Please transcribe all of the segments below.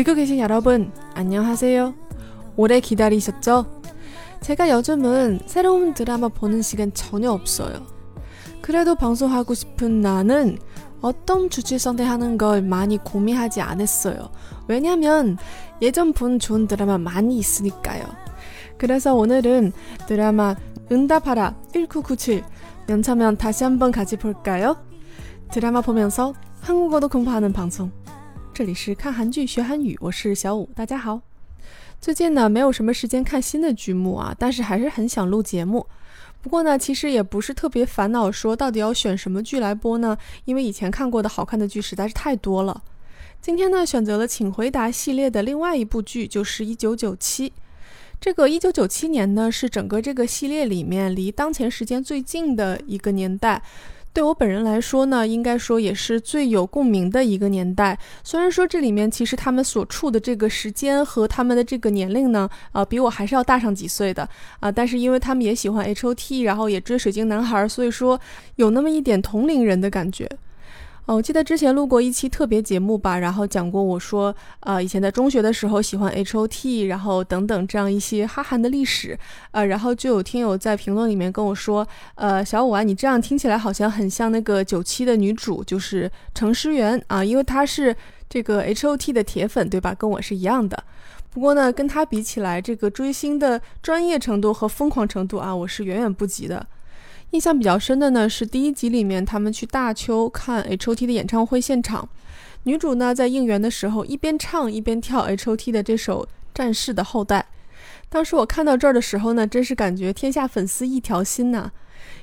듣고 계신 여러분, 안녕하세요. 오래 기다리셨죠? 제가 요즘은 새로운 드라마 보는 시간 전혀 없어요. 그래도 방송하고 싶은 나는 어떤 주제 선택하는 걸 많이 고민하지 않았어요. 왜냐면 예전 본 좋은 드라마 많이 있으니까요. 그래서 오늘은 드라마 응답하라 1997 연차면 다시 한번 같이 볼까요? 드라마 보면서 한국어도 공부하는 방송. 这里是看韩剧学韩语，我是小五，大家好。最近呢，没有什么时间看新的剧目啊，但是还是很想录节目。不过呢，其实也不是特别烦恼，说到底要选什么剧来播呢？因为以前看过的好看的剧实在是太多了。今天呢，选择了《请回答》系列的另外一部剧，就是《一九九七》。这个一九九七年呢，是整个这个系列里面离当前时间最近的一个年代。对我本人来说呢，应该说也是最有共鸣的一个年代。虽然说这里面其实他们所处的这个时间和他们的这个年龄呢，啊，比我还是要大上几岁的啊，但是因为他们也喜欢 H O T，然后也追水晶男孩，所以说有那么一点同龄人的感觉。哦，我记得之前录过一期特别节目吧，然后讲过我说，呃，以前在中学的时候喜欢 H O T，然后等等这样一些哈韩的历史，呃，然后就有听友在评论里面跟我说，呃，小五啊，你这样听起来好像很像那个九七的女主，就是程诗媛啊，因为她是这个 H O T 的铁粉，对吧？跟我是一样的。不过呢，跟她比起来，这个追星的专业程度和疯狂程度啊，我是远远不及的。印象比较深的呢是第一集里面他们去大邱看 H O T 的演唱会现场，女主呢在应援的时候一边唱一边跳 H O T 的这首《战士的后代》。当时我看到这儿的时候呢，真是感觉天下粉丝一条心呐。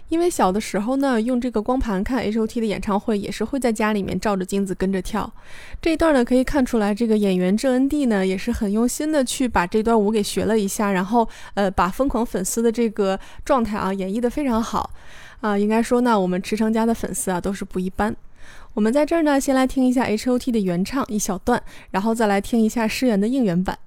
因为小的时候呢，用这个光盘看 H O T 的演唱会，也是会在家里面照着镜子跟着跳。这一段呢，可以看出来，这个演员郑恩地呢，也是很用心的去把这段舞给学了一下，然后呃，把疯狂粉丝的这个状态啊演绎的非常好啊。应该说呢，我们池成家的粉丝啊都是不一般。我们在这儿呢，先来听一下 H O T 的原唱一小段，然后再来听一下诗源的应援版。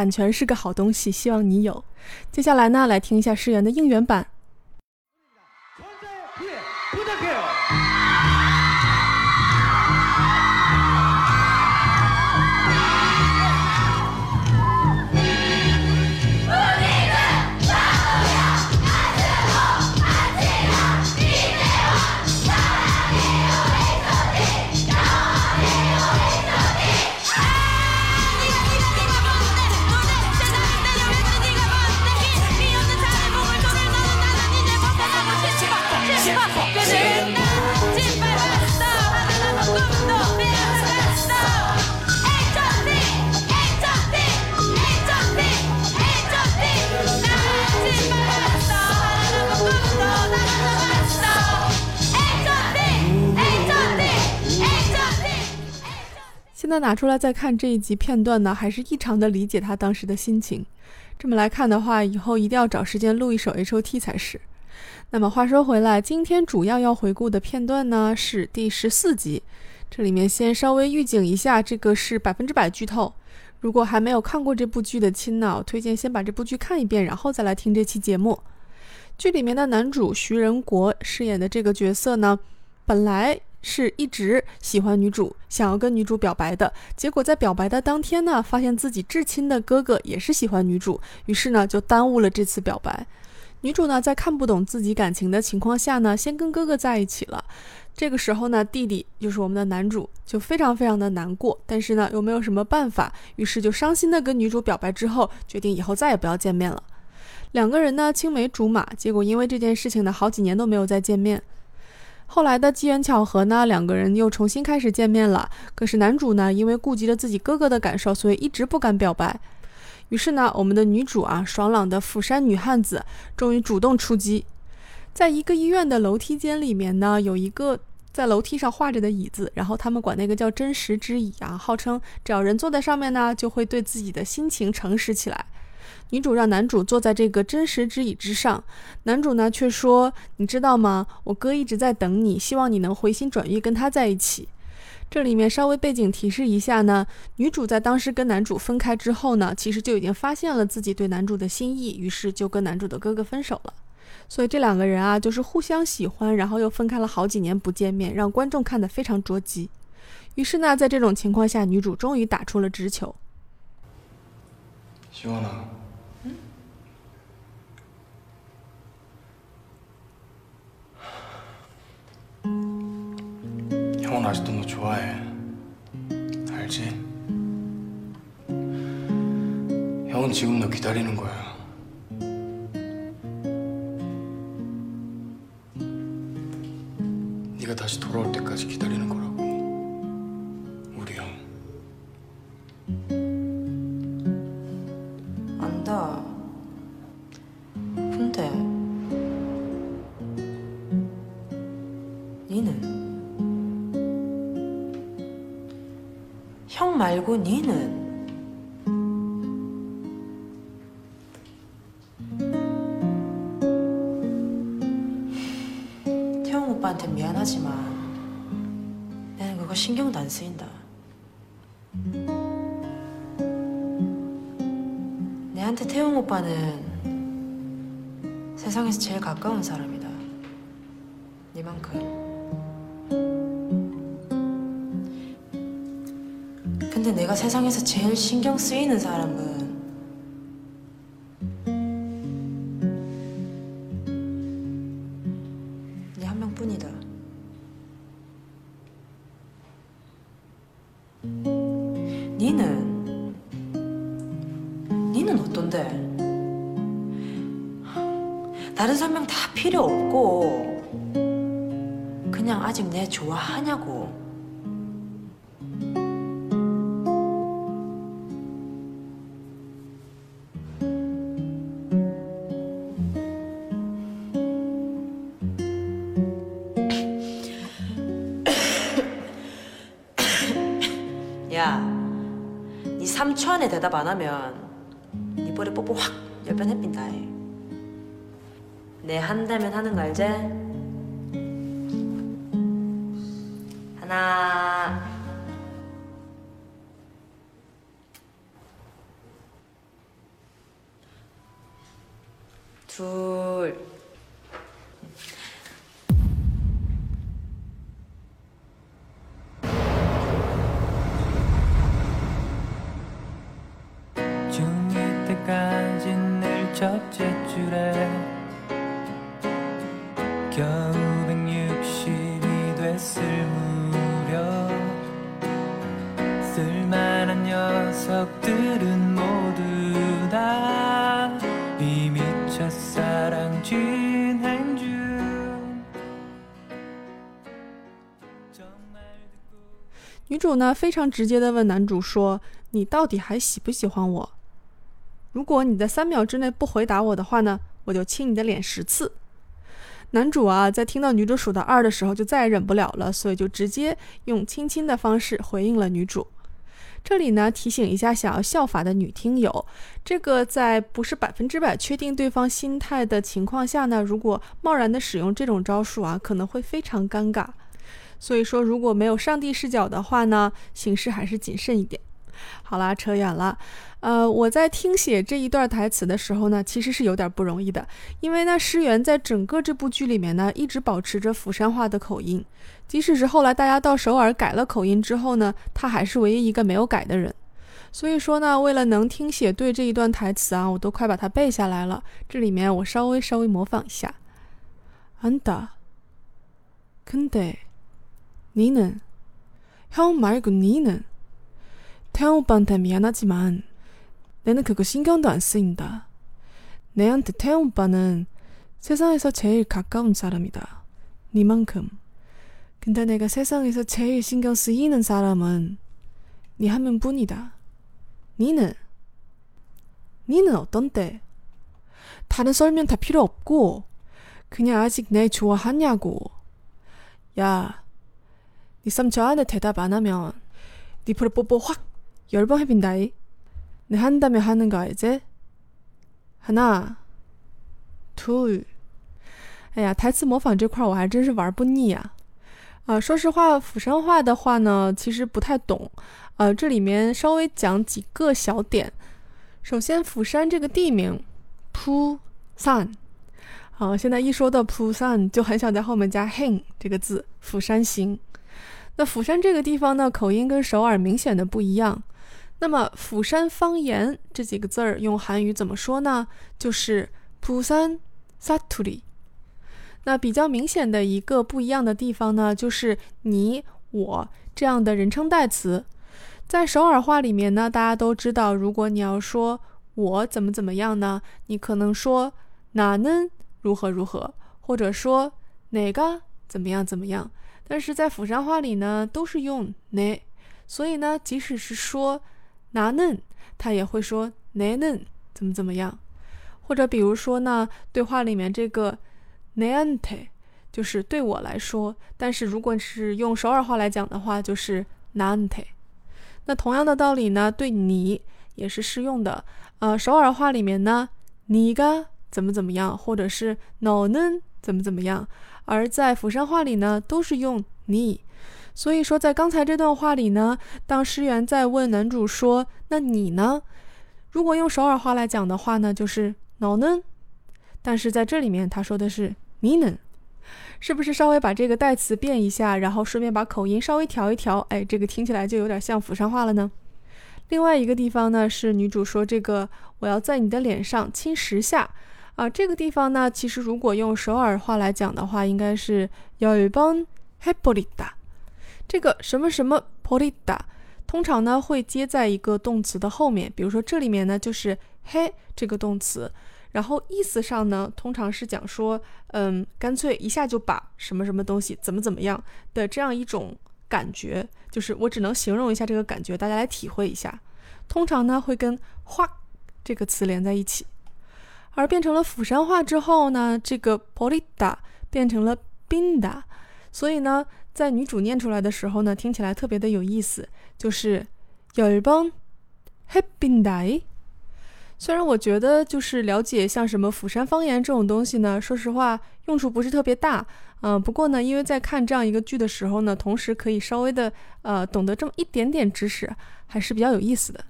版权是个好东西，希望你有。接下来呢，来听一下诗源的应援版。拿出来再看这一集片段呢，还是异常的理解他当时的心情。这么来看的话，以后一定要找时间录一首 H O T 才是。那么话说回来，今天主要要回顾的片段呢是第十四集。这里面先稍微预警一下，这个是百分之百剧透。如果还没有看过这部剧的亲呢，我推荐先把这部剧看一遍，然后再来听这期节目。剧里面的男主徐仁国饰演的这个角色呢，本来是一直喜欢女主，想要跟女主表白的。结果在表白的当天呢，发现自己至亲的哥哥也是喜欢女主，于是呢就耽误了这次表白。女主呢在看不懂自己感情的情况下呢，先跟哥哥在一起了。这个时候呢，弟弟就是我们的男主，就非常非常的难过，但是呢又没有什么办法，于是就伤心的跟女主表白之后，决定以后再也不要见面了。两个人呢青梅竹马，结果因为这件事情呢，好几年都没有再见面。后来的机缘巧合呢，两个人又重新开始见面了。可是男主呢，因为顾及了自己哥哥的感受，所以一直不敢表白。于是呢，我们的女主啊，爽朗的釜山女汉子，终于主动出击。在一个医院的楼梯间里面呢，有一个在楼梯上画着的椅子，然后他们管那个叫真实之椅啊，号称只要人坐在上面呢，就会对自己的心情诚实起来。女主让男主坐在这个真实之椅之上。男主呢却说你知道吗？我哥一直在等你希望你能回心转意跟他在一起。这里面稍微背景提示一下呢女主在当时跟男主分开之后呢其实就已经发现了自己对男主的心意于是就跟男主的哥哥分手了。所以这两个人啊就是互相喜欢然后又分开了好几年不见面让观众看得非常着急。于是呢在这种情况下女主终于打出了直球。希望呢？ 형은 아직도 너 좋아해. 알지? 형은 지금 너 기다리는 거야. 네가 다시 돌아올 때까지 기다리는 거라 형 말고 니는 태용 오빠한테 미안하지만 나는 그거 신경도 안 쓰인다. 내한테 태용 오빠는 세상에서 제일 가까운 사람이다. 근데 내가 세상에서 제일 신경 쓰이는 사람은 니한 명뿐이다. 니는 니는 어떤데? 다른 설명 다 필요 없고 그냥 아직 내 좋아하냐고. 대답 안 하면 니 볼에 뽀뽀 확 열변 해빈다. 내 한다면 하는 거 알지? 하나, 둘. 첫째 줄에 겨우 160이 됐을 무렵 쓸만한 녀석들은 모두 다 이미 첫사랑 진행 중 정말 듣고 女主呢非常直接的问男主说：“你到底还喜不喜欢我？ 如果你在三秒之内不回答我的话呢，我就亲你的脸十次。”男主啊，在听到女主数到二的时候，就再也忍不了了，所以就直接用亲亲的方式回应了女主。这里呢，提醒一下想要效法的女听友，这个在不是百分之百确定对方心态的情况下呢，如果贸然的使用这种招数啊，可能会非常尴尬。所以说，如果没有上帝视角的话呢，行事还是谨慎一点。好啦，扯远了。呃，我在听写这一段台词的时候呢，其实是有点不容易的，因为呢，诗源在整个这部剧里面呢，一直保持着釜山话的口音，即使是后来大家到首尔改了口音之后呢，他还是唯一一个没有改的人。所以说呢，为了能听写对这一段台词啊，我都快把它背下来了。这里面我稍微稍微模仿一下。안다근데니는형말고니는 태양 오빠한테 미안하지만 내는 그거 신경도 안 쓰인다. 내한테 태양 오빠는 세상에서 제일 가까운 사람이다. 니만큼. 근데 내가 세상에서 제일 신경 쓰이는 사람은 네한 명뿐이다. 니는 니는 어떤데? 다른 설명 다 필요 없고 그냥 아직 내 좋아하냐고. 야, 네 삼촌 안에 대답 안 하면 네 프로 뽀뽀 확 열번 해빈다이. 내 한다면 하는 거 알지? 하나, 둘. 哎呀，台词模仿这块儿我还真是玩不腻啊！啊、说实话，釜山话的话呢，其实不太懂。呃，这里面稍微讲几个小点。首先，釜山这个地名，釜山，啊，现在一说到釜山，就很想在后面加 “hin” 这个字，釜山行。那釜山这个地方呢，口音跟首尔明显的不一样。 那么釜山方言这几个字儿用韩语怎么说呢？就是釜山사투리。那比较明显的一个不一样的地方呢，就是你、我这样的人称代词。在首尔话里面呢，大家都知道，如果你要说我怎么怎么样呢，你可能说哪能如何如何，或者说哪个怎么样怎么样。但是在釜山话里呢，都是用哪，所以呢，即使是说 哪嫩，他也会说哪能怎么怎么样。或者比如说呢，对话里面这个 nante 就是对我来说，但是如果是用首尔话来讲的话，就是 nante。那同样的道理呢，对你也是适用的。呃，首尔话里面呢，你个怎么怎么样，或者是 no 能怎么怎么样，而在釜山话里呢，都是用你。所以说，在刚才这段话里呢，当诗媛在问男主说：“那你呢？”如果用首尔话来讲的话呢，就是 no 能。但是在这里面，他说的是你能，是不是稍微把这个代词变一下，然后顺便把口音稍微调一调？哎，这个听起来就有点像釜山话了呢。另外一个地方呢，是女主说这个我要在你的脸上亲十下啊。这个地方呢，其实如果用首尔话来讲的话，应该是열번해버리다。 这个什么什么 polita 通常呢会接在一个动词的后面，比如说这里面呢就是嘿这个动词，然后意思上呢通常是讲说，嗯，干脆一下就把什么什么东西怎么怎么样的这样一种感觉，就是我只能形容一下这个感觉，大家来体会一下。通常呢会跟画这个词连在一起，而变成了釜山话之后呢，这个 polita 变成了 binda，所以呢。在女主念出来的时候呢，听起来特别的有意思，就是열번해빈다。虽然我觉得就是了解像什么釜山方言这种东西呢，说实话用处不是特别大，嗯、不过呢，因为在看这样一个剧的时候呢，同时可以稍微的呃懂得这么一点点知识，还是比较有意思的。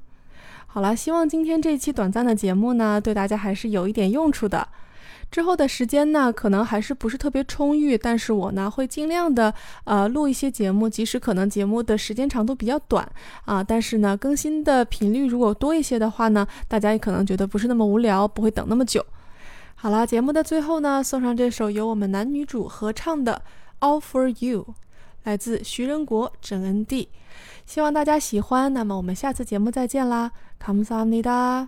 好了，希望今天这一期短暂的节目呢，对大家还是有一点用处的。 之后的时间呢，可能还是不是特别充裕，但是我呢会尽量的呃录一些节目，即使可能节目的时间长度比较短啊，但是呢更新的频率如果多一些的话呢，大家也可能觉得不是那么无聊，不会等那么久。好了，节目的最后呢，送上这首由我们男女主合唱的《All for You》，来自徐仁国、郑恩地，希望大家喜欢。那么我们下次节目再见啦，감사합니다。